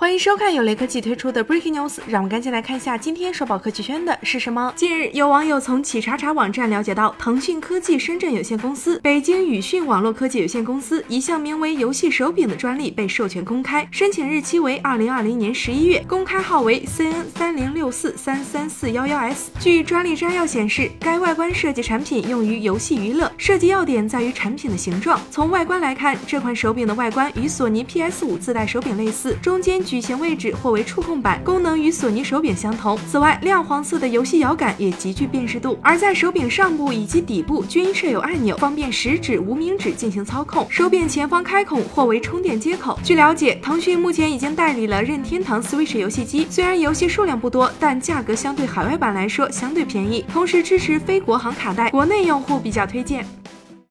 欢迎收看由雷科技推出的 Breaking News，让我们赶紧来看一下今天首宝科技圈的是什么。近日，有网友从企查查网站了解到，腾讯科技深圳有限公司、北京宇讯网络科技有限公司一项名为“游戏手柄”的专利被授权公开，申请日期为二零二零年十一月，公开号为 CN 三零六四三三四幺幺 S。据专利摘要显示，该外观设计产品用于游戏娱乐，设计要点在于产品的形状。从外观来看，这款手柄的外观与索尼 PS 五自带手柄类似，中间。矩形位置或为触控板，功能与索尼手柄相同。此外，亮黄色的游戏摇杆也极具辨识度。而在手柄上部以及底部均设有按钮，方便食指、无名指进行操控。手柄前方开孔或为充电接口。据了解，腾讯目前已经代理了任天堂 Switch 游戏机，虽然游戏数量不多，但价格相对海外版来说相对便宜，同时支持非国行卡带，国内用户比较推荐。